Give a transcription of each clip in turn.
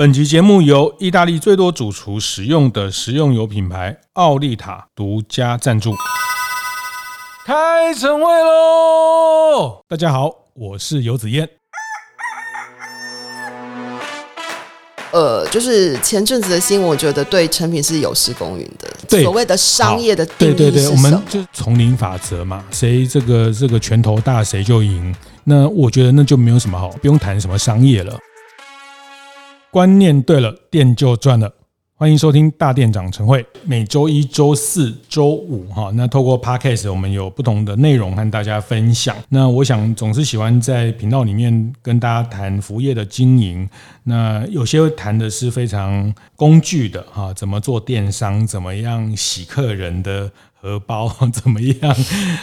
本集节目由意大利最多主厨使用的食用油品牌奥利塔独家赞助。开晨会喽！大家好，我是游子燕。呃，就是前阵子的新闻，我觉得对成品是有失公允的。对，所谓的商业的？对对对，我们就丛林法则嘛，谁这个这个拳头大，谁就赢。那我觉得那就没有什么好，不用谈什么商业了。观念对了，店就赚了。欢迎收听大店长晨会，每周一、周四、周五，哈，那透过 Podcast 我们有不同的内容和大家分享。那我想总是喜欢在频道里面跟大家谈服务业的经营。那有些谈的是非常工具的，哈，怎么做电商，怎么样洗客人的。荷包 怎么样？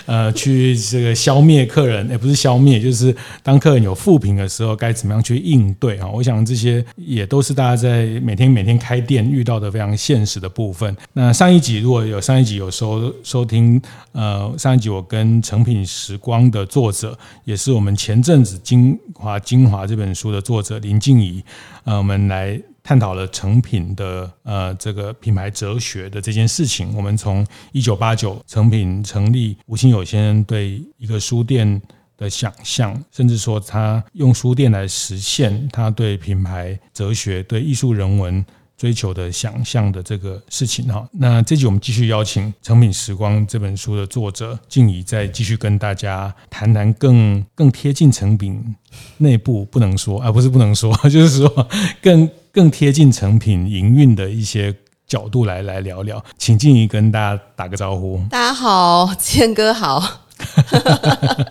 呃，去这个消灭客人，也不是消灭，就是当客人有负评的时候，该怎么样去应对啊？我想这些也都是大家在每天每天开店遇到的非常现实的部分。那上一集如果有上一集有收收听，呃，上一集我跟成品时光的作者，也是我们前阵子精华精华这本书的作者林静怡，呃，我们来。探讨了成品的呃这个品牌哲学的这件事情。我们从一九八九成品成立，吴清友先生对一个书店的想象，甚至说他用书店来实现他对品牌哲学、对艺术人文。追求的想象的这个事情哈，那这集我们继续邀请《成品时光》这本书的作者静怡，再继续跟大家谈谈更更贴近成品内部不能说啊，不是不能说，就是说更更贴近成品营运的一些角度来来聊聊，请静怡跟大家打个招呼。大家好，谦哥好。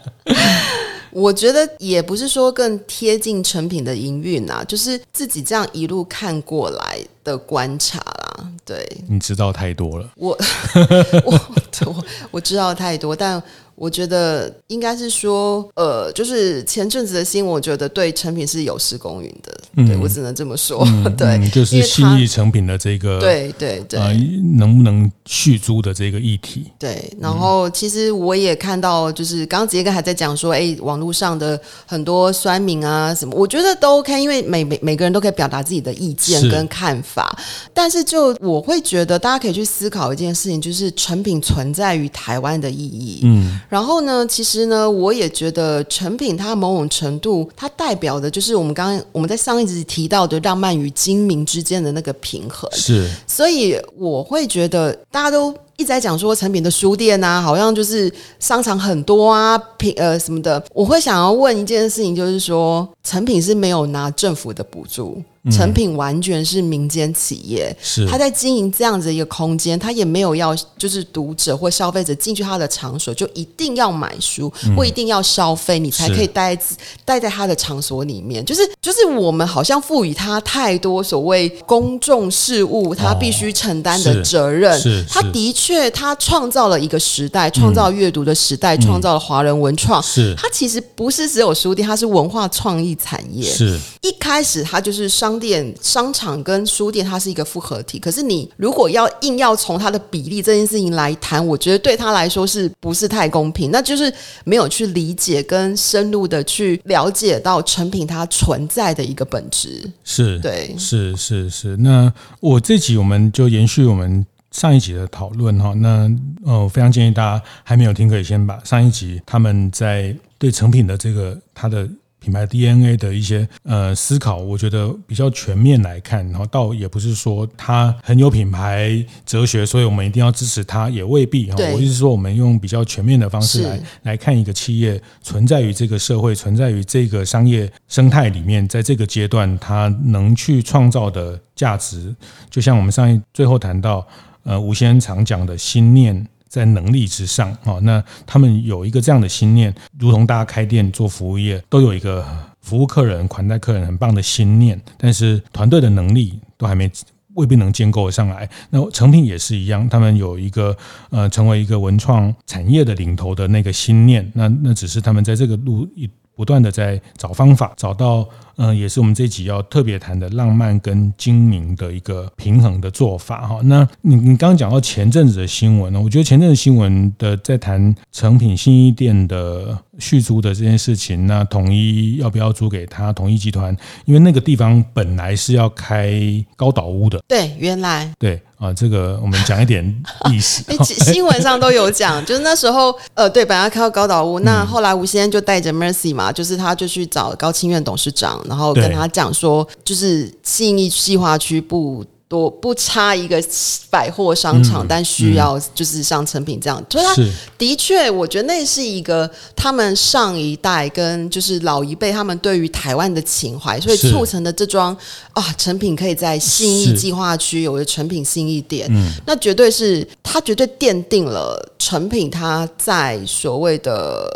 我觉得也不是说更贴近成品的营运啊，就是自己这样一路看过来的观察啦。对，你知道太多了。我 我我我知道太多，但。我觉得应该是说，呃，就是前阵子的新闻，我觉得对成品是有失公允的。嗯、对我只能这么说。嗯、对、嗯，就是新意成品的这个，对对对、呃，能不能续租的这个议题。对，然后其实我也看到，就是刚刚杰哥还在讲说，哎，网络上的很多酸民啊什么，我觉得都 OK，因为每每每个人都可以表达自己的意见跟看法。是但是就我会觉得，大家可以去思考一件事情，就是成品存在于台湾的意义。嗯。然后呢，其实呢，我也觉得成品它某种程度，它代表的就是我们刚刚我们在上一集提到的浪漫与精明之间的那个平衡。是，所以我会觉得大家都一直在讲说成品的书店啊，好像就是商场很多啊，品呃什么的。我会想要问一件事情，就是说成品是没有拿政府的补助。成品完全是民间企业，是他在经营这样子的一个空间，他也没有要就是读者或消费者进去他的场所就一定要买书，或一定要消费，你才可以待待在他的场所里面。就是就是我们好像赋予他太多所谓公众事务，他必须承担的责任。是，他的确他创造了一个时代，创造阅读的时代，创造了华人文创。是，它其实不是只有书店，它是文化创意产业。是，一开始它就是商。店、商场跟书店，它是一个复合体。可是，你如果要硬要从它的比例这件事情来谈，我觉得对他来说是不是太公平？那就是没有去理解跟深入的去了解到成品它存在的一个本质。是，对，是是是。那我这集我们就延续我们上一集的讨论哈。那呃，我非常建议大家还没有听，可以先把上一集他们在对成品的这个它的。品牌 DNA 的一些呃思考，我觉得比较全面来看，然后倒也不是说它很有品牌哲学，所以我们一定要支持它，也未必哈。我意思是说，我们用比较全面的方式来来看一个企业存在于这个社会，存在于这个商业生态里面，在这个阶段，它能去创造的价值，就像我们上一最后谈到，呃，吴先生常讲的心念。在能力之上啊，那他们有一个这样的心念，如同大家开店做服务业都有一个服务客人、款待客人很棒的心念，但是团队的能力都还没未必能建构上来。那成品也是一样，他们有一个呃成为一个文创产业的领头的那个心念，那那只是他们在这个路一不断的在找方法，找到。嗯，也是我们这一集要特别谈的浪漫跟精明的一个平衡的做法哈。那你你刚刚讲到前阵子的新闻呢，我觉得前阵子新闻的在谈成品新一店的续租的这件事情，那统一要不要租给他？统一集团，因为那个地方本来是要开高岛屋的，对，原来对。啊，这个我们讲一点 历史。新闻上都有讲，就是那时候，呃，对，本来要开到高岛屋，那后来吴先生就带着 Mercy 嘛，就是他就去找高清院董事长，然后跟他讲说，就是信义计划区不。多不差一个百货商场，嗯、但需要就是像成品这样，所以他的确，我觉得那是一个他们上一代跟就是老一辈他们对于台湾的情怀，所以促成的这桩啊，成品可以在新义计划区有个成品新义店，嗯、那绝对是它绝对奠定了成品它在所谓的。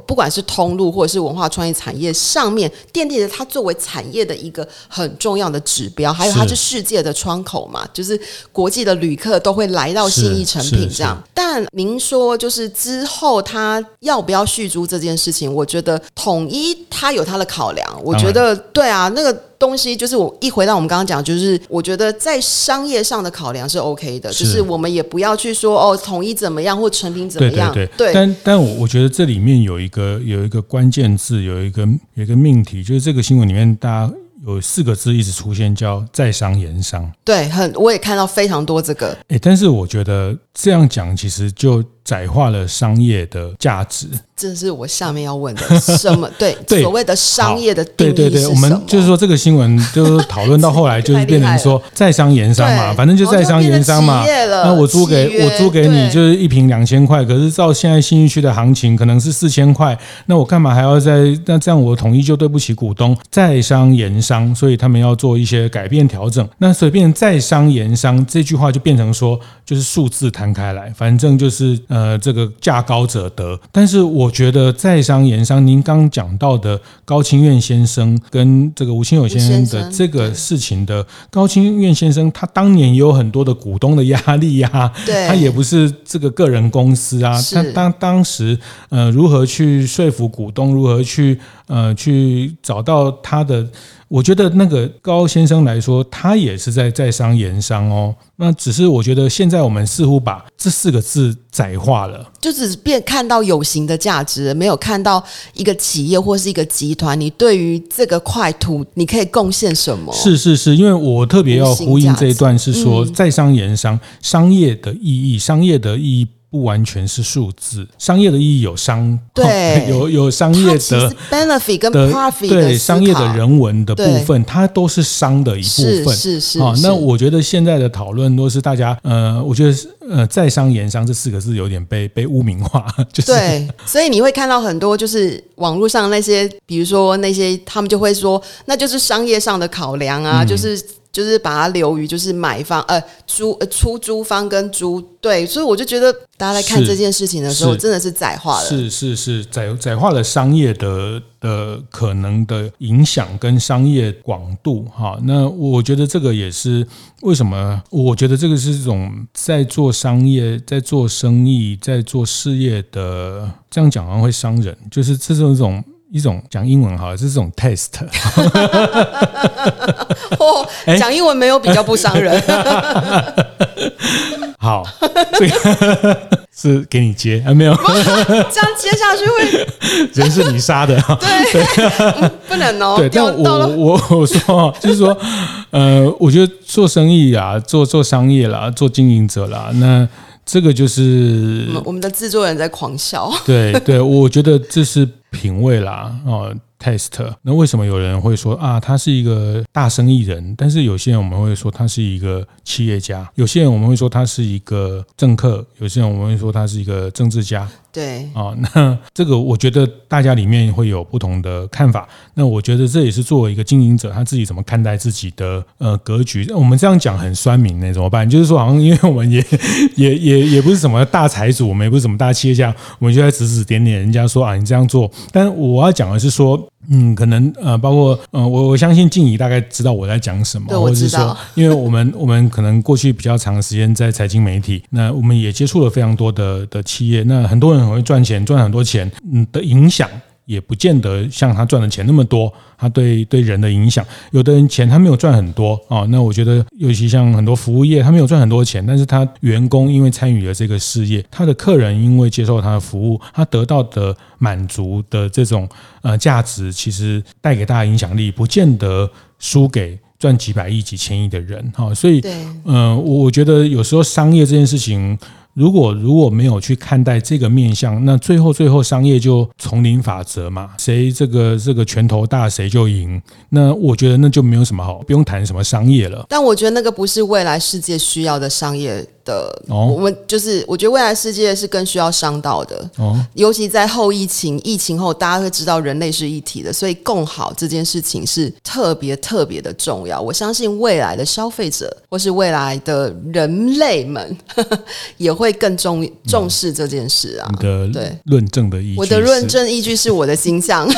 不管是通路或者是文化创意产业上面，奠定了它作为产业的一个很重要的指标，还有它是世界的窗口嘛，就是国际的旅客都会来到信义成品这样。但您说，就是之后它要不要续租这件事情，我觉得统一它有它的考量。我觉得对啊，那个。东西就是我一回到我们刚刚讲，就是我觉得在商业上的考量是 OK 的，是就是我们也不要去说哦，统一怎么样或成品怎么样，对对对。对但但我我觉得这里面有一个有一个关键字，有一个有一个命题，就是这个新闻里面大家。有四个字一直出现，叫在商言商。对，很我也看到非常多这个。哎，但是我觉得这样讲其实就窄化了商业的价值。这是我下面要问的，什么？对，对所谓的商业的？对对对，我们就是说这个新闻就是讨论到后来就是变成说 在商言商嘛，反正就在商言商嘛。那我租给我租给你就是一瓶两千块，可是照现在新一区的行情可能是四千块，那我干嘛还要在？那这样我统一就对不起股东。在商言商，所以他们要做一些改变调整。那所以变成在商言商这句话就变成说就是数字摊开来，反正就是呃这个价高者得。但是我。我觉得在商言商，您刚讲到的高清院先生跟这个吴清友先生的这个事情的高清院先生，他当年也有很多的股东的压力呀、啊，他也不是这个个人公司啊，他当当时呃如何去说服股东，如何去呃去找到他的。我觉得那个高先生来说，他也是在在商言商哦。那只是我觉得现在我们似乎把这四个字窄化了，就只变看到有形的价值，没有看到一个企业或是一个集团，你对于这个块土你可以贡献什么？是是是，因为我特别要呼应这一段，是说在商言商，商业的意义，商业的意义。不完全是数字，商业的意义有商，对，有有商业的 benefit 跟 profit 对商业的人文的部分，它都是商的一部分。是是是。啊，那我觉得现在的讨论都是大家，呃，我觉得呃，在商言商这四个字有点被被污名化，就是对。所以你会看到很多就是网络上那些，比如说那些他们就会说，那就是商业上的考量啊，嗯、就是。就是把它留于就是买方呃租呃出租方跟租对，所以我就觉得大家在看这件事情的时候，真的是窄化了，是是是窄窄化了商业的的可能的影响跟商业广度哈。那我觉得这个也是为什么？我觉得这个是一种在做商业、在做生意、在做事业的，这样讲好像会伤人，就是这种一种。一种讲英文哈，是这种 test。哦，讲英文没有比较不伤人。好，这个 是给你接啊，没有？这样接下去会人是你杀的，对，不能哦。对，但我我我说就是说，呃，我觉得做生意啊，做做商业啦，做经营者啦，那这个就是我们的制作人在狂笑。对对，我觉得这是。品味啦，哦，test。那为什么有人会说啊，他是一个大生意人？但是有些人我们会说他是一个企业家，有些人我们会说他是一个政客，有些人我们会说他是一个政治家。对，啊，那这个我觉得大家里面会有不同的看法。那我觉得这也是作为一个经营者，他自己怎么看待自己的呃格局。我们这样讲很酸民，那怎么办？就是说，好像因为我们也 也也也不是什么大财主，我们也不是什么大企业家，我们就在指指点点人家说啊，你这样做。但我要讲的是说。嗯，可能呃，包括呃，我我相信静怡大概知道我在讲什么，对或者是说，因为我们 我们可能过去比较长的时间在财经媒体，那我们也接触了非常多的的企业，那很多人很会赚钱，赚很多钱，嗯的影响。也不见得像他赚的钱那么多。他对对人的影响，有的人钱他没有赚很多啊。那我觉得，尤其像很多服务业，他没有赚很多钱，但是他员工因为参与了这个事业，他的客人因为接受他的服务，他得到的满足的这种呃价值，其实带给大家影响力，不见得输给赚几百亿、几千亿的人。哈，所以，嗯、呃，我觉得有时候商业这件事情。如果如果没有去看待这个面向，那最后最后商业就丛林法则嘛，谁这个这个拳头大谁就赢。那我觉得那就没有什么好，不用谈什么商业了。但我觉得那个不是未来世界需要的商业。的，我们就是我觉得未来世界是更需要商道的，哦，尤其在后疫情，疫情后大家会知道人类是一体的，所以共好这件事情是特别特别的重要。我相信未来的消费者或是未来的人类们呵呵 也会更重重视这件事啊。你的论证的依据，我的论证依据是我的形象。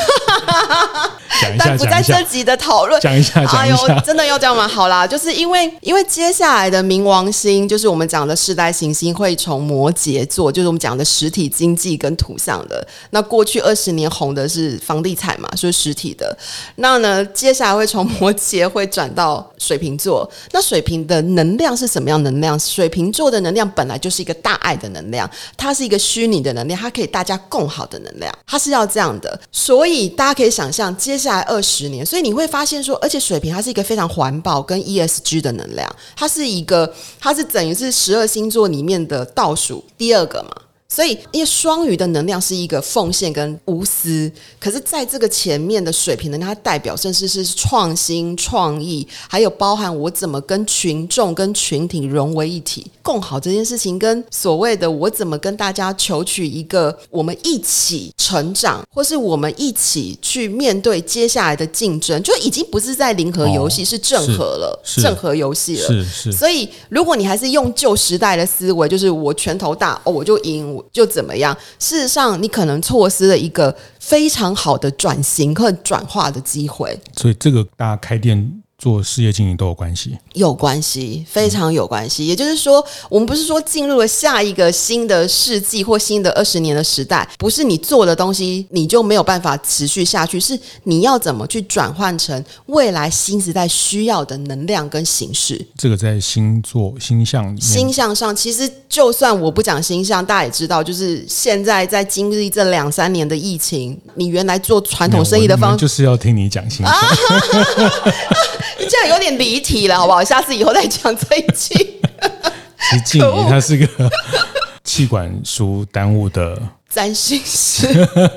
讲一下，但不在这集的讨论。讲一下。哎呦，真的要这样吗？好啦，就是因为因为接下来的冥王星，就是我们讲的世代行星会从摩羯座，就是我们讲的实体经济跟图像的。那过去二十年红的是房地产嘛，就是实体的。那呢，接下来会从摩羯会转到水瓶座。那水瓶的能量是什么样能量？水瓶座的能量本来就是一个大爱的能量，它是一个虚拟的能量，它可以大家共好的能量，它是要这样的。所以大家可以想象接下来二十年，所以你会发现说，而且水瓶它是一个非常环保跟 ESG 的能量，它是一个，它是等于是十二星座里面的倒数第二个嘛。所以，因为双鱼的能量是一个奉献跟无私，可是在这个前面的水瓶能量，它代表甚至是创新、创意，还有包含我怎么跟群众、跟群体融为一体，共好这件事情，跟所谓的我怎么跟大家求取一个我们一起成长，或是我们一起去面对接下来的竞争，就已经不是在零和游戏，哦，是正和了，正和游戏了。是是。所以，如果你还是用旧时代的思维，就是我拳头大，哦，我就赢。就怎么样？事实上，你可能错失了一个非常好的转型和转化的机会。所以，这个大家开店。做事业经营都有关系，有关系，非常有关系。也就是说，我们不是说进入了下一个新的世纪或新的二十年的时代，不是你做的东西你就没有办法持续下去，是你要怎么去转换成未来新时代需要的能量跟形式。这个在星座星象里面，星象上，其实就算我不讲星象，大家也知道，就是现在在经历这两三年的疫情，你原来做传统生意的方式就是要听你讲星象。你 你 这样有点离题了，好不好？下次以后再讲这一期。其实静怡他是个 气管书耽误的。占星师，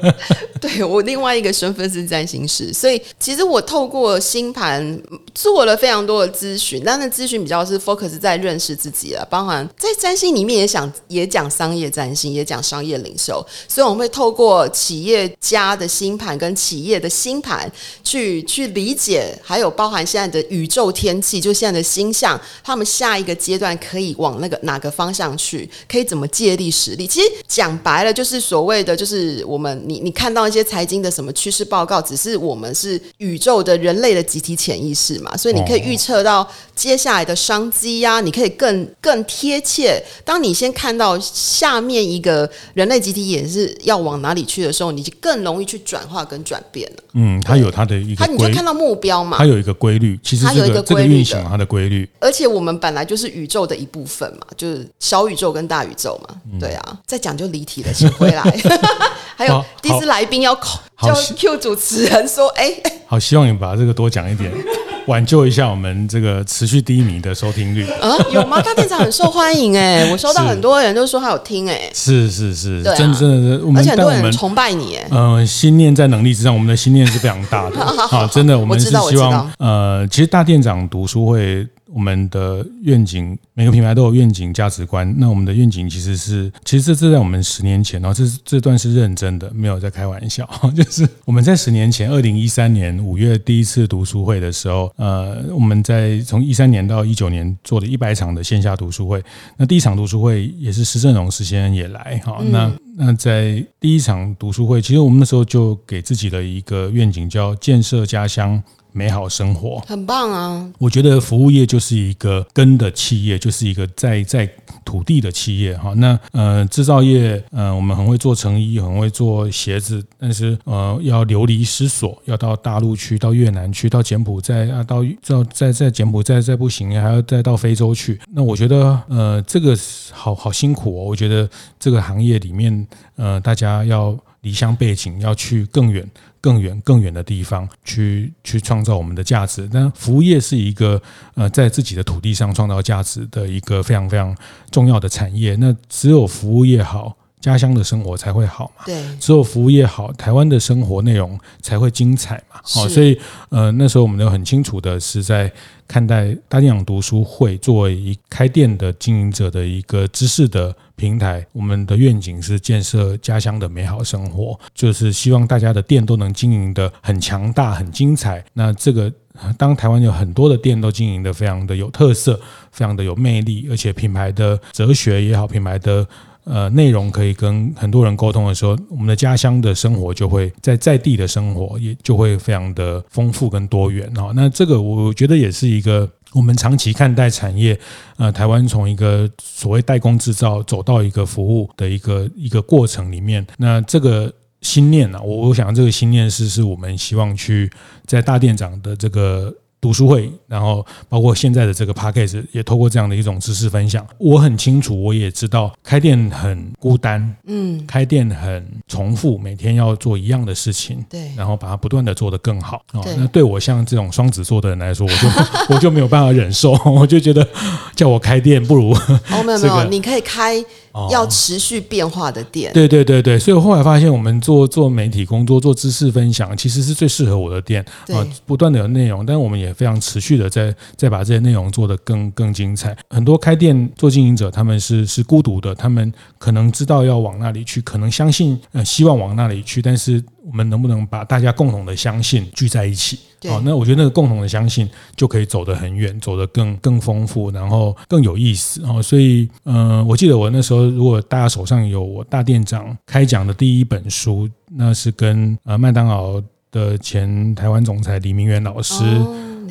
对，我另外一个身份是占星师，所以其实我透过星盘做了非常多的咨询，但那咨询比较是 focus 在认识自己了，包含在占星里面也想也讲商业占星，也讲商业领袖，所以我们会透过企业家的星盘跟企业的星盘去去理解，还有包含现在的宇宙天气，就现在的星象，他们下一个阶段可以往那个哪个方向去，可以怎么借力使力。其实讲白了就是。所谓的就是我们，你你看到一些财经的什么趋势报告，只是我们是宇宙的人类的集体潜意识嘛，所以你可以预测到接下来的商机呀，你可以更更贴切。当你先看到下面一个人类集体也是要往哪里去的时候，你就更容易去转化跟转变了。嗯，它有它的一个，它你就看到目标嘛，它有一个规律，其实它有一个规律的，它的规律。而且我们本来就是宇宙的一部分嘛，就是小宇宙跟大宇宙嘛，对啊。再讲就离题了，请回来。还有第一次来宾要考，叫 Q 主持人说：“哎、欸，好，希望你把这个多讲一点，挽救一下我们这个持续低迷的收听率啊？有吗？大店长很受欢迎哎、欸，我收到很多人都说他有听哎、欸，是是是，真、啊、真的是，而且很多人崇拜你哎、欸，嗯、呃，心念在能力之上，我们的心念是非常大的啊，真的，我们是希望呃，其实大店长读书会。”我们的愿景，每个品牌都有愿景价值观。那我们的愿景其实是，其实这是在我们十年前哦，这这段是认真的，没有在开玩笑。就是我们在十年前，二零一三年五月第一次读书会的时候，呃，我们在从一三年到一九年做了一百场的线下读书会。那第一场读书会也是施正荣施先生也来哈。那那在第一场读书会，其实我们那时候就给自己的一个愿景叫建设家乡。美好生活，很棒啊！我觉得服务业就是一个根的企业，就是一个在在土地的企业哈。那呃，制造业呃，我们很会做成衣，很会做鞋子，但是呃，要流离失所，要到大陆去，到越南去，到柬埔寨啊，到到在在柬埔寨再不行，还要再到非洲去。那我觉得呃，这个好好辛苦哦。我觉得这个行业里面呃，大家要离乡背井，要去更远。更远、更远的地方去去创造我们的价值。那服务业是一个呃，在自己的土地上创造价值的一个非常非常重要的产业。那只有服务业好，家乡的生活才会好嘛。对，只有服务业好，台湾的生活内容才会精彩嘛。好，所以呃，那时候我们都很清楚的是在看待大店长读书会作为一开店的经营者的一个知识的平台。我们的愿景是建设家乡的美好生活，就是希望大家的店都能经营得很强大、很精彩。那这个当台湾有很多的店都经营得非常的有特色、非常的有魅力，而且品牌的哲学也好，品牌的。呃，内容可以跟很多人沟通的时候，我们的家乡的生活就会在在地的生活也就会非常的丰富跟多元哈。那这个我觉得也是一个我们长期看待产业，呃，台湾从一个所谓代工制造走到一个服务的一个一个过程里面，那这个心念呢，我我想这个心念是是我们希望去在大店长的这个。读书会，然后包括现在的这个 Podcast 也透过这样的一种知识分享，我很清楚，我也知道开店很孤单，嗯，开店很重复，每天要做一样的事情，对，然后把它不断的做得更好。哦，那对我像这种双子座的人来说，我就 我就没有办法忍受，我就觉得叫我开店不如哦，没有没有，你可以开。要持续变化的店，对对对对，所以我后来发现，我们做做媒体工作、做知识分享，其实是最适合我的店啊，不断的有内容，但是我们也非常持续的在在把这些内容做得更更精彩。很多开店做经营者，他们是是孤独的，他们可能知道要往那里去，可能相信呃希望往那里去，但是。我们能不能把大家共同的相信聚在一起？好，那我觉得那个共同的相信就可以走得很远，走得更更丰富，然后更有意思。哦，所以，嗯，我记得我那时候，如果大家手上有我大店长开讲的第一本书，那是跟呃麦当劳的前台湾总裁李明远老师。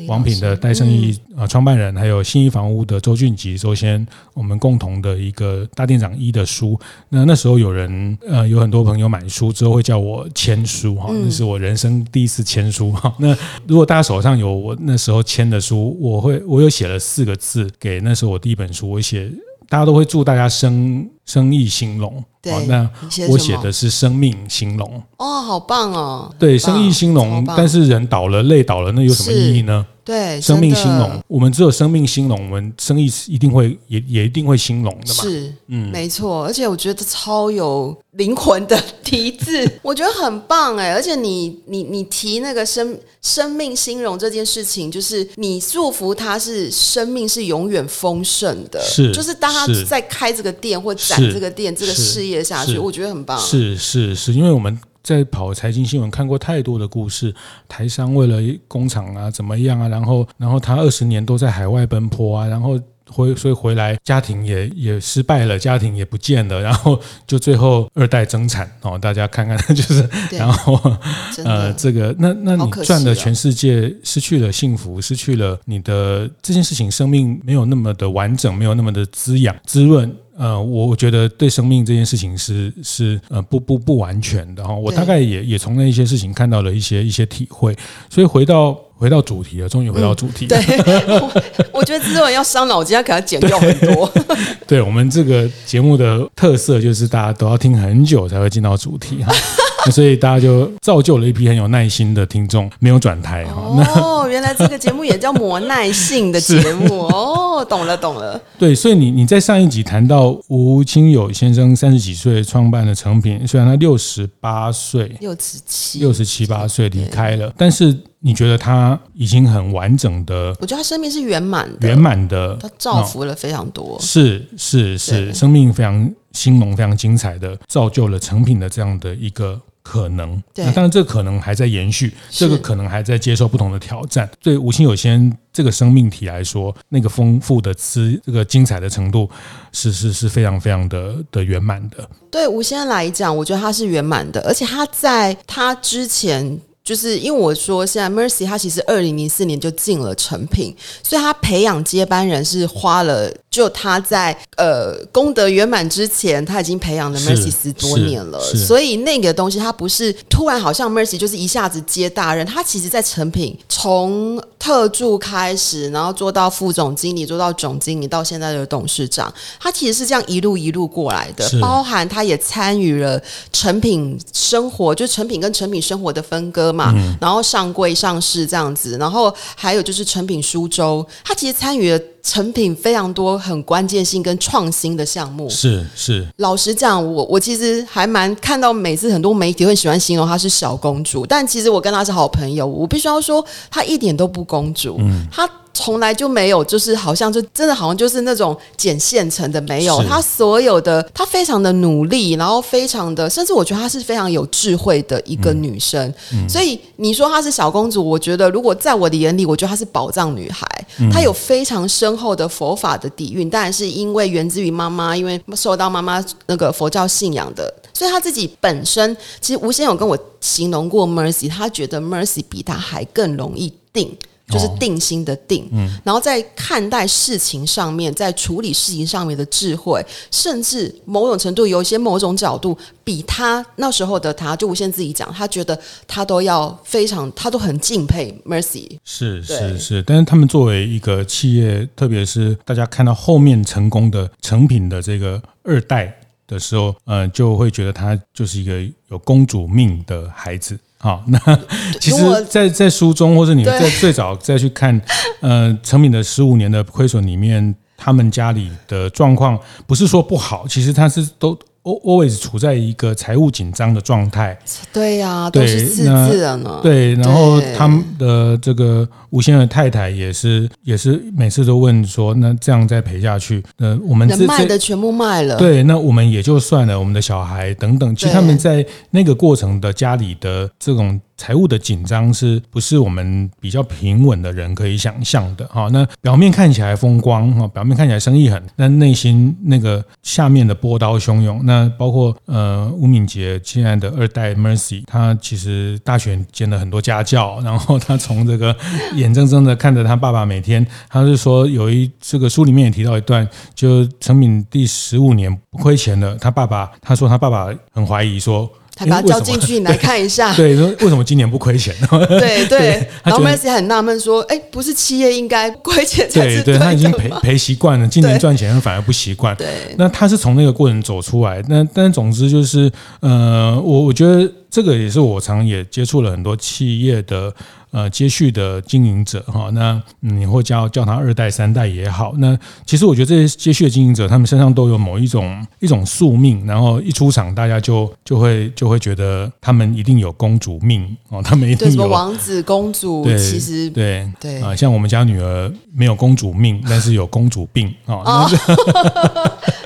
王品的戴胜益啊，创办人，还有信义房屋的周俊吉周先，我们共同的一个大店长一的书。那那时候有人呃，有很多朋友买书之后会叫我签书哈，那是我人生第一次签书哈。那如果大家手上有我那时候签的书，我会我有写了四个字给那时候我第一本书，我写大家都会祝大家生生意兴隆。对，那我写的是生命兴隆。哦，好棒哦！对，生意兴隆，但是人倒了，累倒了，那有什么意义呢？对，生命兴隆，我们只有生命兴隆，我们生意一定会也也一定会兴隆的嘛。是，嗯，没错。而且我觉得超有灵魂的 题字，我觉得很棒哎。而且你你你提那个生生命兴隆这件事情，就是你祝福他是生命是永远丰盛的，是，就是当他在开这个店或展这个店这个事业下去，我觉得很棒。是是是，因为我们。在跑财经新闻看过太多的故事，台商为了工厂啊怎么样啊，然后然后他二十年都在海外奔波啊，然后回所以回来家庭也也失败了，家庭也不见了，然后就最后二代争产哦，大家看看就是，然后呃这个那那你赚了全世界，失去了幸福，失去了你的这件事情，生命没有那么的完整，没有那么的滋养滋润。呃，我我觉得对生命这件事情是是呃不不不完全的哈，我大概也也从那一些事情看到了一些一些体会，所以回到回到主题了，终于回到主题对，我，我觉得制作人要伤脑筋，要给他剪掉很多。对，对我们这个节目的特色就是大家都要听很久才会进到主题哈。所以大家就造就了一批很有耐心的听众，没有转台哈。哦，原来这个节目也叫磨耐性的节目哦，懂了懂了。对，所以你你在上一集谈到吴清友先生三十几岁创办的成品，虽然他六十八岁，六十七，六十七八岁离开了，但是你觉得他已经很完整的？我觉得他生命是圆满的，圆满的，他造福了非常多。是是是，生命非常兴隆，非常精彩的，造就了成品的这样的一个。可能，那当然这个可能还在延续，这个可能还在接受不同的挑战。对吴清有先生这个生命体来说，那个丰富的资，这个精彩的程度，是是是非常非常的的圆满的。对吴先生来讲，我觉得他是圆满的，而且他在他之前。就是因为我说现在 Mercy 他其实二零零四年就进了成品，所以他培养接班人是花了，就他在呃功德圆满之前，他已经培养了 Mercy 十多年了，所以那个东西他不是突然好像 Mercy 就是一下子接大任，他其实在成品从特助开始，然后做到副总经理，做到总经理，到现在的董事长，他其实是这样一路一路过来的，包含他也参与了成品生活，就成品跟成品生活的分割。嘛，然后上柜上市这样子，然后还有就是成品苏州，他其实参与了诚品非常多很关键性跟创新的项目。是是，老实讲，我我其实还蛮看到每次很多媒体会喜欢形容她是小公主，但其实我跟她是好朋友，我必须要说她一点都不公主，嗯，她。从来就没有，就是好像就真的好像就是那种捡现成的，没有。他所有的，她非常的努力，然后非常的，甚至我觉得她是非常有智慧的一个女生。所以你说她是小公主，我觉得如果在我的眼里，我觉得她是宝藏女孩。她有非常深厚的佛法的底蕴，当然是因为源自于妈妈，因为受到妈妈那个佛教信仰的，所以她自己本身其实吴先有跟我形容过 Mercy，她觉得 Mercy 比她还更容易定。就是定心的定，哦嗯、然后在看待事情上面，在处理事情上面的智慧，甚至某种程度有一些某种角度，比他那时候的他，就无限自己讲，他觉得他都要非常，他都很敬佩 Mercy。是是是，但是他们作为一个企业，特别是大家看到后面成功的成品的这个二代的时候，嗯、呃，就会觉得他就是一个有公主命的孩子。好，那其实在，在在书中，或者你在最早再去看，呃，成敏的十五年的亏损里面，他们家里的状况不是说不好，其实他是都。Always 处在一个财务紧张的状态。对呀、啊，都是赤字了呢。对，然后他们的这个吴先生的太太也是，也是每次都问说，那这样再赔下去，呃，我们能卖的全部卖了。对，那我们也就算了，我们的小孩等等，其实他们在那个过程的家里的这种。财务的紧张是不是我们比较平稳的人可以想象的？哈，那表面看起来风光哈，表面看起来生意很，但内心那个下面的波涛汹涌。那包括呃吴敏捷现在的二代 Mercy，他其实大学兼了很多家教，然后他从这个眼睁睁的看着他爸爸每天，他是说有一这个书里面也提到一段，就成敏第十五年不亏钱了，他爸爸他说他爸爸很怀疑说。他把他叫进去，你来看一下。对，说为什么今年不亏钱呢？对 对。然后 Mercy 很纳闷说：“哎，不是企业应该亏钱才是对的吗？”对对，他已经赔赔习惯了，今年赚钱反而不习惯。对。那他是从那个过程走出来。那但总之就是，呃，我我觉得这个也是我常也接触了很多企业的。呃，接续的经营者哈，那你会叫叫他二代三代也好，那其实我觉得这些接续的经营者，他们身上都有某一种一种宿命，然后一出场，大家就就会就会觉得他们一定有公主命哦，他们 一定有什么王子公主，对其实对对啊，像我们家女儿没有公主命，但是有公主病啊。哦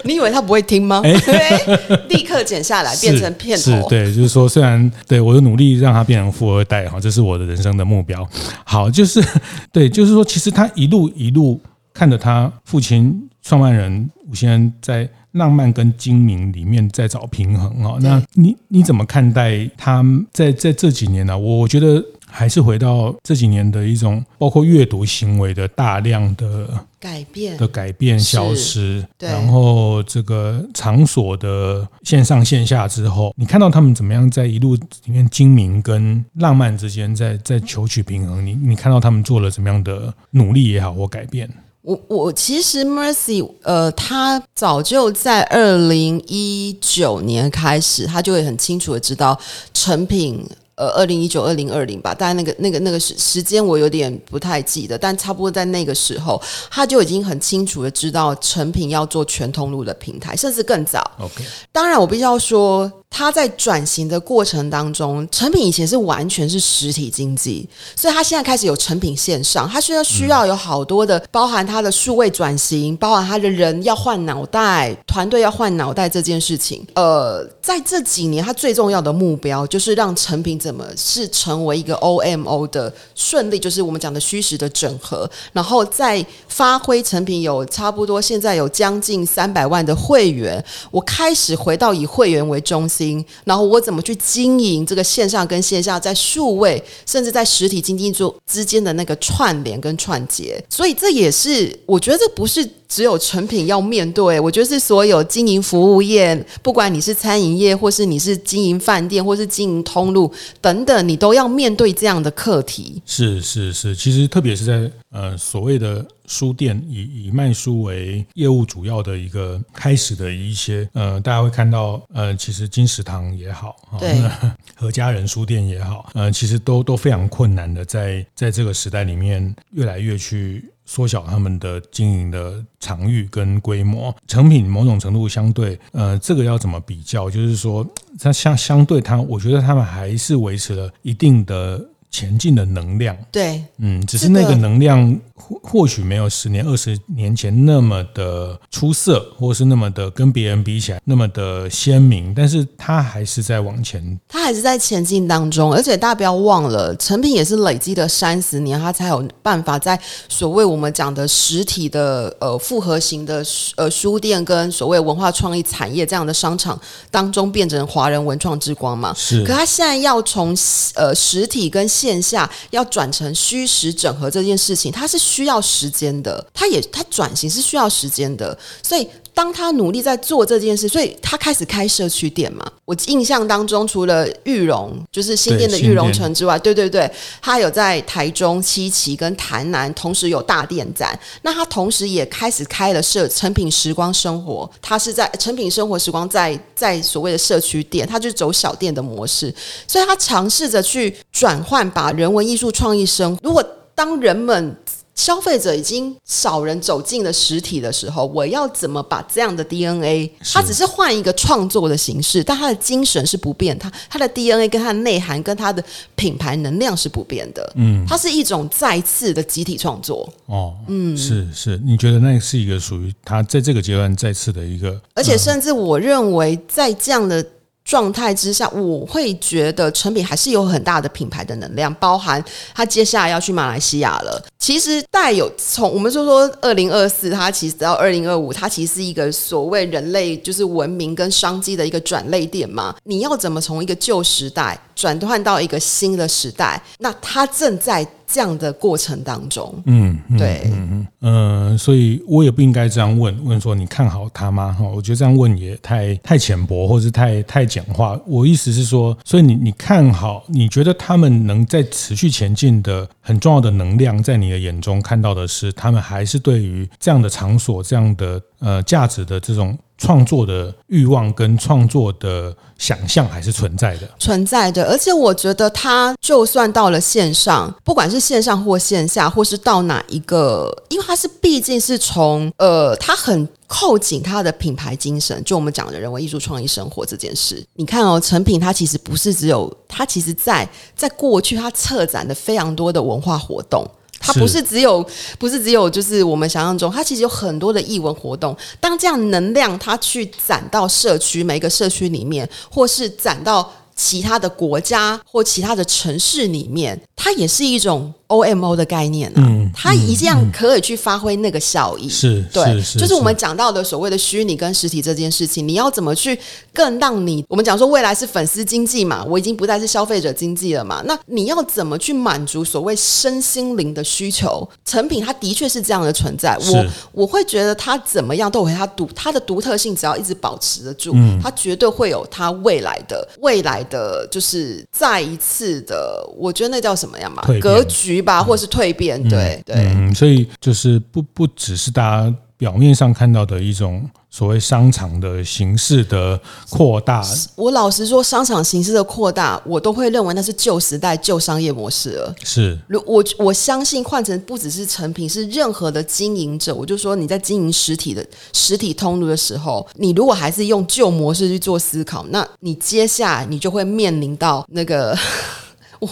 你以为他不会听吗？对，立刻剪下来变成片头。对，就是说，虽然对我的努力让他变成富二代哈，这是我的人生的目目标。好，就是 对，就是说，其实他一路一路看着他父亲创办人吴先生在浪漫跟精明里面在找平衡啊。那你你怎么看待他在在这几年呢、我觉得。还是回到这几年的一种，包括阅读行为的大量的改变的改变消失，然后这个场所的线上线下之后，你看到他们怎么样在一路里面精明跟浪漫之间在在求取平衡？你你看到他们做了怎么样的努力也好或改变？我我其实 Mercy 呃，他早就在二零一九年开始，他就会很清楚的知道成品。呃，二零一九、二零二零吧，大概那个、那个、那个时时间我有点不太记得，但差不多在那个时候，他就已经很清楚的知道成品要做全通路的平台，甚至更早。OK，当然我必须要说。他在转型的过程当中，成品以前是完全是实体经济，所以他现在开始有成品线上，他需要需要有好多的，包含他的数位转型，包含他的人要换脑袋，团队要换脑袋这件事情。呃，在这几年，他最重要的目标就是让成品怎么是成为一个 OMO 的顺利，就是我们讲的虚实的整合，然后再发挥成品有差不多现在有将近三百万的会员，我开始回到以会员为中心。然后我怎么去经营这个线上跟线下在数位甚至在实体经济做之间的那个串联跟串接，所以这也是我觉得这不是。只有成品要面对，我觉得是所有经营服务业，不管你是餐饮业，或是你是经营饭店，或是经营通路等等，你都要面对这样的课题。是是是，其实特别是在呃所谓的书店以以卖书为业务主要的一个开始的一些呃，大家会看到呃，其实金石堂也好，对，何家人书店也好，呃，其实都都非常困难的，在在这个时代里面，越来越去。缩小他们的经营的场域跟规模，成品某种程度相对，呃，这个要怎么比较？就是说，它相相对它，我觉得他们还是维持了一定的。前进的能量，对，嗯，只是那个能量或或许没有十年、二十年前那么的出色，或是那么的跟别人比起来那么的鲜明，但是它还是在往前，它还是在前进当中。而且大家不要忘了，诚品也是累积了三十年，它才有办法在所谓我们讲的实体的呃复合型的呃书店跟所谓文化创意产业这样的商场当中变成华人文创之光嘛。是，可它现在要从呃实体跟线下要转成虚实整合这件事情，它是需要时间的，它也它转型是需要时间的，所以。当他努力在做这件事，所以他开始开社区店嘛。我印象当中，除了裕隆，就是新店的裕隆城之外，对对对，他有在台中七期跟台南同时有大店展。那他同时也开始开了社成品时光生活，他是在成品生活时光在在所谓的社区店，他就是走小店的模式，所以他尝试着去转换，把人文艺术创意生。如果当人们消费者已经少人走进了实体的时候，我要怎么把这样的 DNA？它只是换一个创作的形式，但它的精神是不变，它它的 DNA 跟它的内涵跟它的品牌能量是不变的。嗯，它是一种再次的集体创作。哦，嗯，是是，你觉得那是一个属于它在这个阶段再次的一个，而且甚至我认为在这样的。状态之下，我会觉得成品还是有很大的品牌的能量，包含他接下来要去马来西亚了。其实带有从我们说说二零二四，它其实到二零二五，它其实是一个所谓人类就是文明跟商机的一个转捩点嘛。你要怎么从一个旧时代转换到一个新的时代？那它正在。这样的过程当中，嗯，对，嗯嗯，呃，所以我也不应该这样问问说你看好他吗？哈，我觉得这样问也太太浅薄，或是太太简化。我意思是说，所以你你看好，你觉得他们能在持续前进的很重要的能量，在你的眼中看到的是，他们还是对于这样的场所、这样的呃价值的这种。创作的欲望跟创作的想象还是存在的，存在的。而且我觉得他就算到了线上，不管是线上或线下，或是到哪一个，因为他是毕竟是从呃，他很扣紧他的品牌精神。就我们讲的人文艺术创意生活这件事，你看哦，成品它其实不是只有，它其实在在过去它策展的非常多的文化活动。它不是只有，不是只有，就是我们想象中，它其实有很多的艺文活动。当这样能量它去攒到社区，每一个社区里面，或是攒到其他的国家或其他的城市里面，它也是一种。OMO 的概念啊，嗯，它一样可以去发挥那个效益，是，对，就是我们讲到的所谓的虚拟跟实体这件事情，你要怎么去更让你，我们讲说未来是粉丝经济嘛，我已经不再是消费者经济了嘛，那你要怎么去满足所谓身心灵的需求？成品它的确是这样的存在，我我会觉得它怎么样都有它独它的独特性，只要一直保持得住，嗯，它绝对会有它未来的未来的就是再一次的，我觉得那叫什么样嘛，格局。吧，或是蜕变，对对，嗯，所以就是不不只是大家表面上看到的一种所谓商场的形式的扩大。我老实说，商场形式的扩大，我都会认为那是旧时代旧商业模式了。是，如我我相信换成不只是成品，是任何的经营者，我就说你在经营实体的实体通路的时候，你如果还是用旧模式去做思考，那你接下来你就会面临到那个。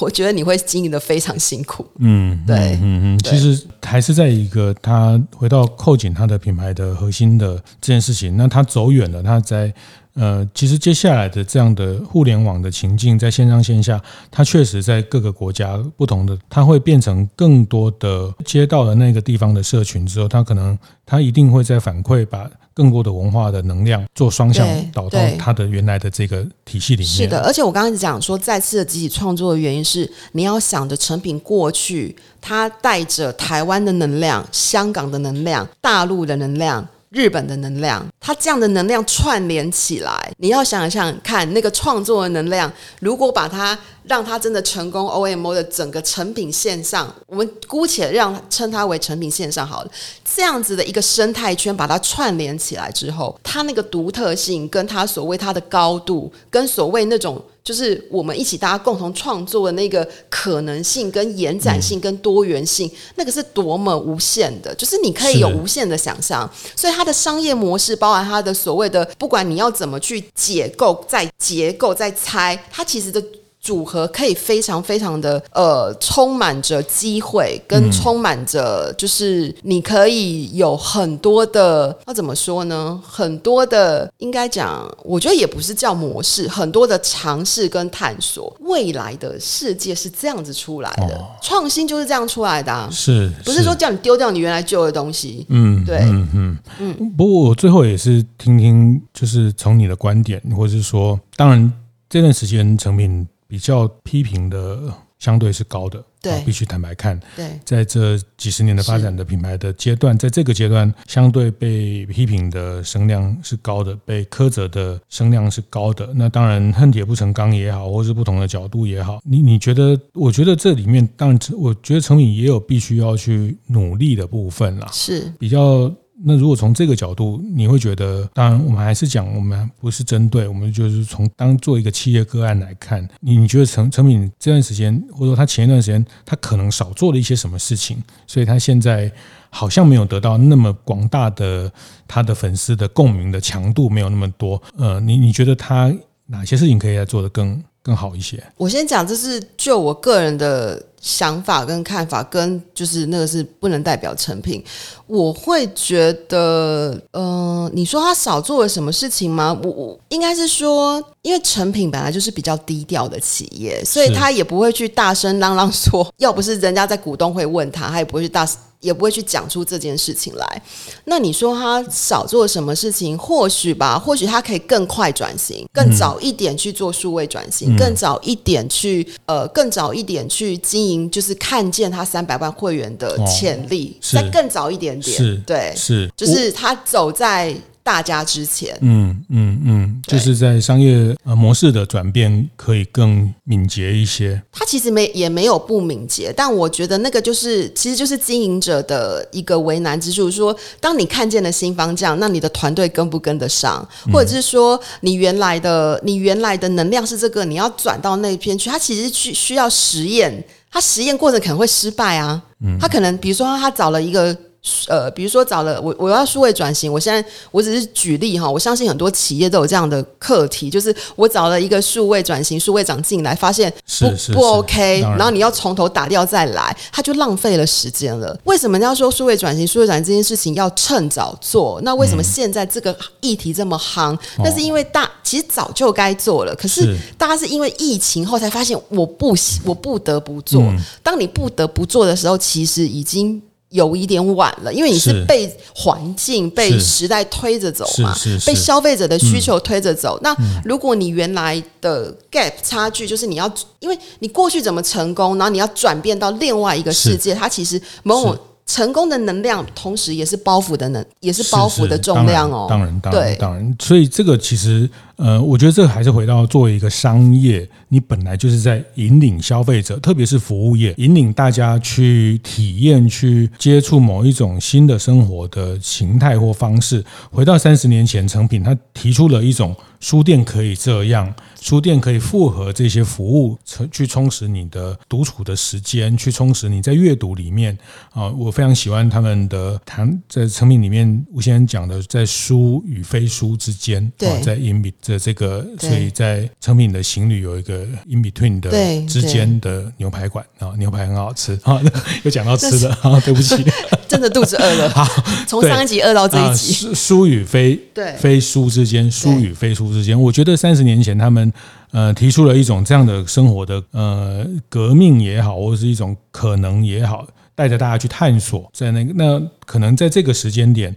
我觉得你会经营的非常辛苦。嗯，对，嗯嗯，其实还是在一个他回到扣紧他的品牌的核心的这件事情。那他走远了，他在呃，其实接下来的这样的互联网的情境，在线上线下，它确实在各个国家不同的，它会变成更多的接到了那个地方的社群之后，它可能它一定会在反馈，把更多的文化的能量做双向导到它的原来的这个体系里面。是的，而且我刚刚讲说再次的集体创作的原因是，你要想着成品过去，它带着台湾的能量、香港的能量、大陆的能量。日本的能量，它这样的能量串联起来，你要想想看，那个创作的能量，如果把它让它真的成功，OMO 的整个成品线上，我们姑且让称它为成品线上好了，这样子的一个生态圈，把它串联起来之后，它那个独特性，跟它所谓它的高度，跟所谓那种。就是我们一起大家共同创作的那个可能性、跟延展性、跟多元性，嗯、那个是多么无限的，就是你可以有无限的想象。所以它的商业模式，包含它的所谓的，不管你要怎么去解构、再结构、再猜，它其实的。组合可以非常非常的呃，充满着机会，跟充满着就是你可以有很多的，要怎么说呢？很多的应该讲，我觉得也不是叫模式，很多的尝试跟探索。未来的世界是这样子出来的，哦、创新就是这样出来的、啊，是，不是说叫你丢掉你原来旧的东西？嗯，对，嗯嗯嗯。不过我最后也是听听，就是从你的观点，或者是说，当然这段时间成品。比较批评的相对是高的，对，必须坦白看。对，在这几十年的发展的品牌的阶段，在这个阶段，相对被批评的声量是高的，被苛责的声量是高的。那当然，恨铁不成钢也好，或是不同的角度也好，你你觉得？我觉得这里面，当然，我觉得成品也有必须要去努力的部分啦，是比较。那如果从这个角度，你会觉得，当然我们还是讲，我们不是针对，我们就是从当做一个企业个案来看，你你觉得成成敏这段时间，或者说他前一段时间，他可能少做了一些什么事情，所以他现在好像没有得到那么广大的他的粉丝的共鸣的强度没有那么多。呃，你你觉得他哪些事情可以来做得更更好一些？我先讲，这是就我个人的。想法跟看法跟就是那个是不能代表成品，我会觉得，呃，你说他少做了什么事情吗？我我应该是说，因为成品本来就是比较低调的企业，所以他也不会去大声嚷嚷说，要不是人家在股东会问他，他也不会去大。也不会去讲出这件事情来。那你说他少做什么事情？或许吧，或许他可以更快转型，更早一点去做数位转型，嗯、更早一点去呃，更早一点去经营，就是看见他三百万会员的潜力，哦、再更早一点点，是对，是，就是他走在。大家之前，嗯嗯嗯，就是在商业呃模式的转变可以更敏捷一些。他其实没也没有不敏捷，但我觉得那个就是其实就是经营者的一个为难之处。说，当你看见了新方向，那你的团队跟不跟得上？或者是说，你原来的你原来的能量是这个，你要转到那边去，他其实需需要实验，他实验过程可能会失败啊。嗯他可能比如说他找了一个。呃，比如说找了我，我要数位转型。我现在我只是举例哈，我相信很多企业都有这样的课题，就是我找了一个数位转型数位长进来，发现不不 OK，然后你要从头打掉再来，他就浪费了时间了。为什么要说数位转型数位转型这件事情要趁早做？那为什么现在这个议题这么夯？那、嗯、是因为大其实早就该做了，可是大家是因为疫情后才发现我不我不得不做。嗯、当你不得不做的时候，其实已经。有一点晚了，因为你是被环境、被时代推着走嘛，被消费者的需求推着走。嗯、那如果你原来的 gap 差距，就是你要，因为你过去怎么成功，然后你要转变到另外一个世界，它其实某种。成功的能量，同时也是包袱的能，也是包袱的重量哦。当然，当然，当然，当然。所以这个其实，呃，我觉得这个还是回到作为一个商业，你本来就是在引领消费者，特别是服务业，引领大家去体验、去接触某一种新的生活的形态或方式。回到三十年前，成品他提出了一种。书店可以这样，书店可以复合这些服务，去充实你的独处的时间，去充实你在阅读里面啊。我非常喜欢他们的谈，在成品里面，吴先生讲的，在书与非书之间，对，在 in 这这个，所以在成品的行旅有一个 in between 的之间的牛排馆啊，牛排很好吃啊。又讲到吃的啊，对不起，真的肚子饿了。好，从上一集饿到这一集。书与非，对，非书之间，书与非书之间，我觉得三十年前他们呃提出了一种这样的生活的呃革命也好，或者是一种可能也好。带着大家去探索，在那个那可能在这个时间点，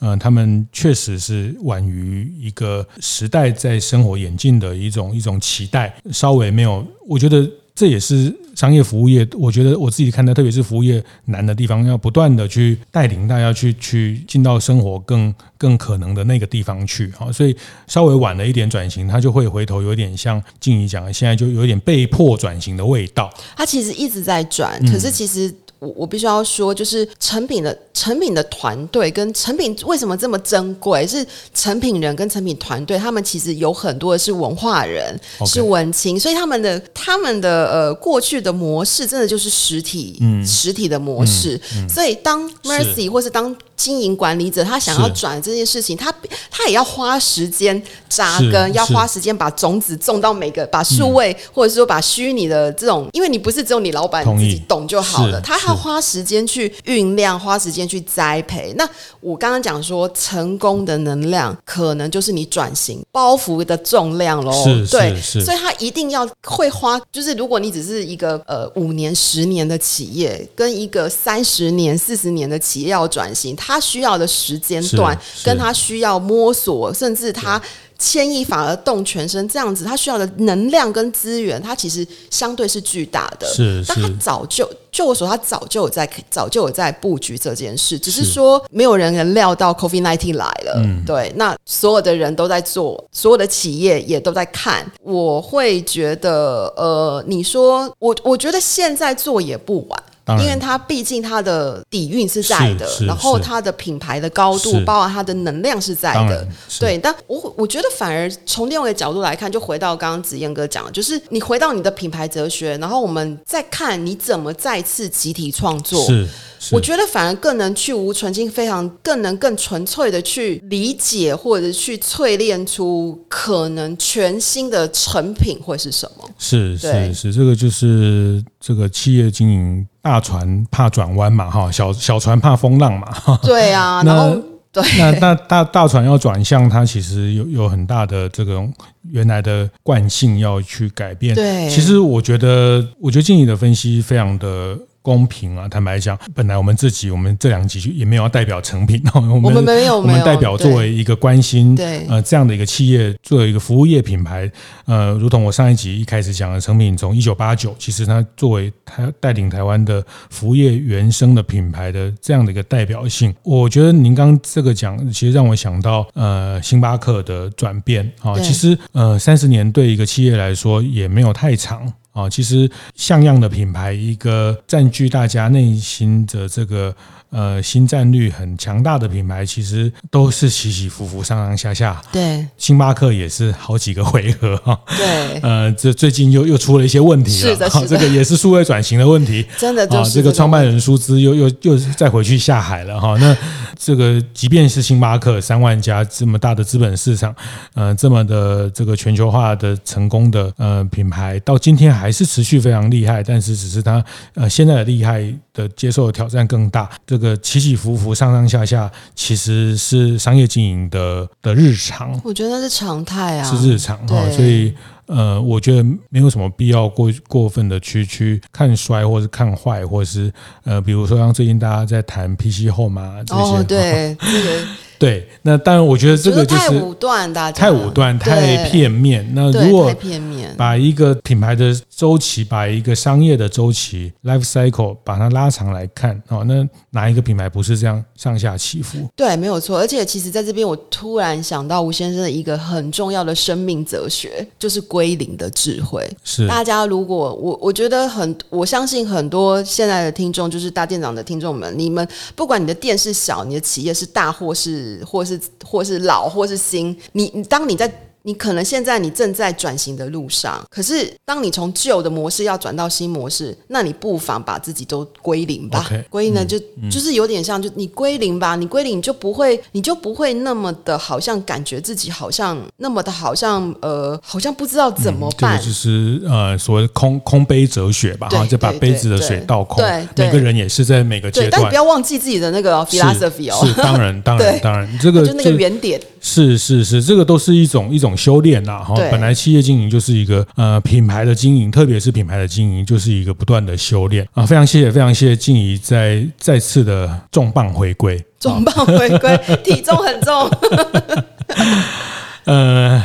嗯、呃，他们确实是晚于一个时代在生活演进的一种一种期待，稍微没有，我觉得这也是商业服务业，我觉得我自己看到，特别是服务业难的地方，要不断的去带领大家去去进到生活更更可能的那个地方去，啊，所以稍微晚了一点转型，他就会回头有点像静怡讲的，现在就有点被迫转型的味道。他其实一直在转，可是其实。我我必须要说，就是成品的成品的团队跟成品为什么这么珍贵？是成品人跟成品团队，他们其实有很多的是文化人，Okay. 是文青，所以他们的他们的呃过去的模式，真的就是实体、嗯、实体的模式。嗯嗯、所以当 Mercy 或是当经营管理者，他想要转这件事情，他他也要花时间扎根，要花时间把种子种到每个，把数位、嗯、或者是说把虚拟的这种，因为你不是只有你老板自己懂就好了，他还。花时间去酝酿，花时间去栽培。那我刚刚讲说，成功的能量可能就是你转型包袱的重量喽。是对，所以他一定要会花。就是如果你只是一个呃五年、十年的企业，跟一个三十年、四十年的企业要转型，他需要的时间段，跟他需要摸索，甚至他。牵一发而动全身，这样子，他需要的能量跟资源，它其实相对是巨大的。是，是，但他早就，就我所，他早就有在，早就有在布局这件事，只是说没有人能料到 COVID-19 来了。嗯，对，那所有的人都在做，所有的企业也都在看。我会觉得，呃，你说我，我觉得现在做也不晚。因为它毕竟它的底蕴是在的，然后它的品牌的高度，包括它的能量是在的，对。但我我觉得反而从另外一个角度来看，就回到刚刚子燕哥讲的，就是你回到你的品牌哲学，然后我们再看你怎么再次集体创作。是。我觉得反而更能去无存菁，非常更能更纯粹的去理解，或者去淬炼出可能全新的成品会是什么？是是是，这个就是这个企业经营，大船怕转弯嘛，哈，小小船怕风浪嘛，哈。对啊，然后对，那那大大船要转向，它其实有有很大的这个原来的惯性要去改变。对，其实我觉得，我觉得静怡的分析非常的。公平啊！坦白讲，本来我们自己，我们这两集也没有要代表成品，我们我们没有，我们代表作为一个关心对呃这样的一个企业，作为一个服务业品牌，呃，如同我上一集一开始讲的，成品从一九八九，其实它作为它带领台湾的服务业原生的品牌的这样的一个代表性，我觉得您刚这个讲，其实让我想到呃星巴克的转变啊，其实呃三十年对一个企业来说也没有太长。啊，其实像样的品牌，一个占据大家内心的这个。呃，新战率很强大的品牌，其实都是起起伏伏、上上下下。对，星巴克也是好几个回合 哈。对，呃，这最近又又出了一些问题了。是的，是的，这个也是数位转型的问题。真的，啊，这个创办人舒兹又又又再回去下海了哈。那这个即便是星巴克三万家这么大的资本市场，呃，这么的这个全球化的成功的呃品牌，到今天还是持续非常厉害，但是只是它呃现在的厉害的接受的挑战更大。这个起起伏伏、上上下下，其实是商业经营的的日常。我觉得那是常态啊，是日常哈。所以呃，我觉得没有什么必要过过分的去去看衰，或是看坏，或者是呃，比如说像最近大家在谈 PC Home 啊这些，哦，对，这个。对，那当然，我觉得这个就是太武断，大家太武断，太片面。那如果把一个品牌的周期，把一个商业的周期 （life cycle） 把它拉长来看，哦，那哪一个品牌不是这样上下起伏？对，没有错。而且，其实在这边，我突然想到吴先生的一个很重要的生命哲学，就是归零的智慧。是大家如果我我觉得很，我相信很多现在的听众，就是大店长的听众们，你们不管你的店是小，你的企业是大或是。或是或是老或是新，你你当你在你可能现在你正在转型的路上，可是当你从旧的模式要转到新模式，那你不妨把自己都归零吧。Okay, 归零呢，就、嗯、就是有点像，就你归零吧，你归零你就不会，你就不会那么的，好像感觉自己好像那么的，好像呃，好像不知道怎么办。嗯、这个就是呃，所谓空空杯哲学吧，哈，就把杯子的水倒空。对，对每个人也是在每个阶段，但你不要忘记自己的那个 philosophy 哦。是，当然，当然，当然，这个就那个原点。是是是，这个都是一种一种修炼呐，哈。本来企业经营就是一个呃品牌的经营，特别是品牌的经营，就是一个不断的修炼啊。非常谢谢，非常谢谢静怡在再次的重磅回归，重磅回归，体重很重。呃。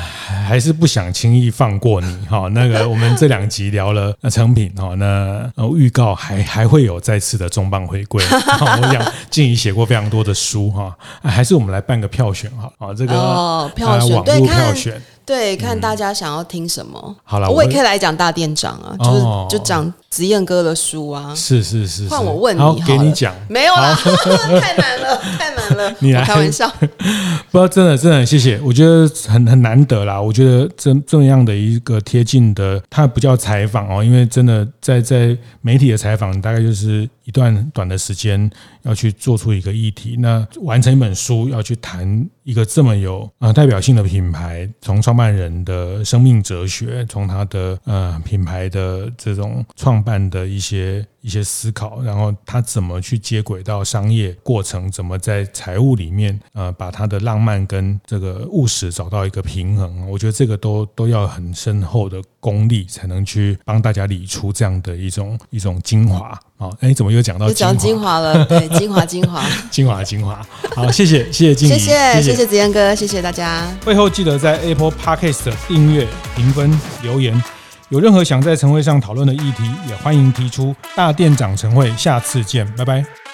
还是不想轻易放过你哈。那个，我们这两集聊了 成品哈，那预告还还会有再次的重磅回归。我想静怡写过非常多的书哈，还是我们来办个票选哈。啊，这个哦，票选，网络票选。对，看大家想要听什么。嗯、好了，我也可以来讲大店长啊，就是、哦、就讲子燕哥的书啊。是是是，是，换我问你，好，给你讲。没有啦，太难了，太难了。你来开玩笑。不真的真的很谢谢，我觉得很很难得啦。我觉得这这样的一个贴近的，它不叫采访哦，因为真的在在媒体的采访，大概就是。一段短的时间要去做出一个议题，那完成一本书要去谈一个这么有呃代表性的品牌，从创办人的生命哲学，从他的呃品牌的这种创办的一些。一些思考，然后他怎么去接轨到商业过程，怎么在财务里面呃把他的浪漫跟这个务实找到一个平衡，我觉得这个都都要很深厚的功力才能去帮大家理出这样的一种一种精华啊！哎，怎么又讲到讲精华了？对，精华精华 精华精华。好，谢谢谢谢静怡，谢谢谢谢子燕哥，谢谢大家。会后记得在 Apple Podcast 订阅、评分、留言。有任何想在晨会上讨论的议题，也欢迎提出。大店长晨会，下次见，拜拜。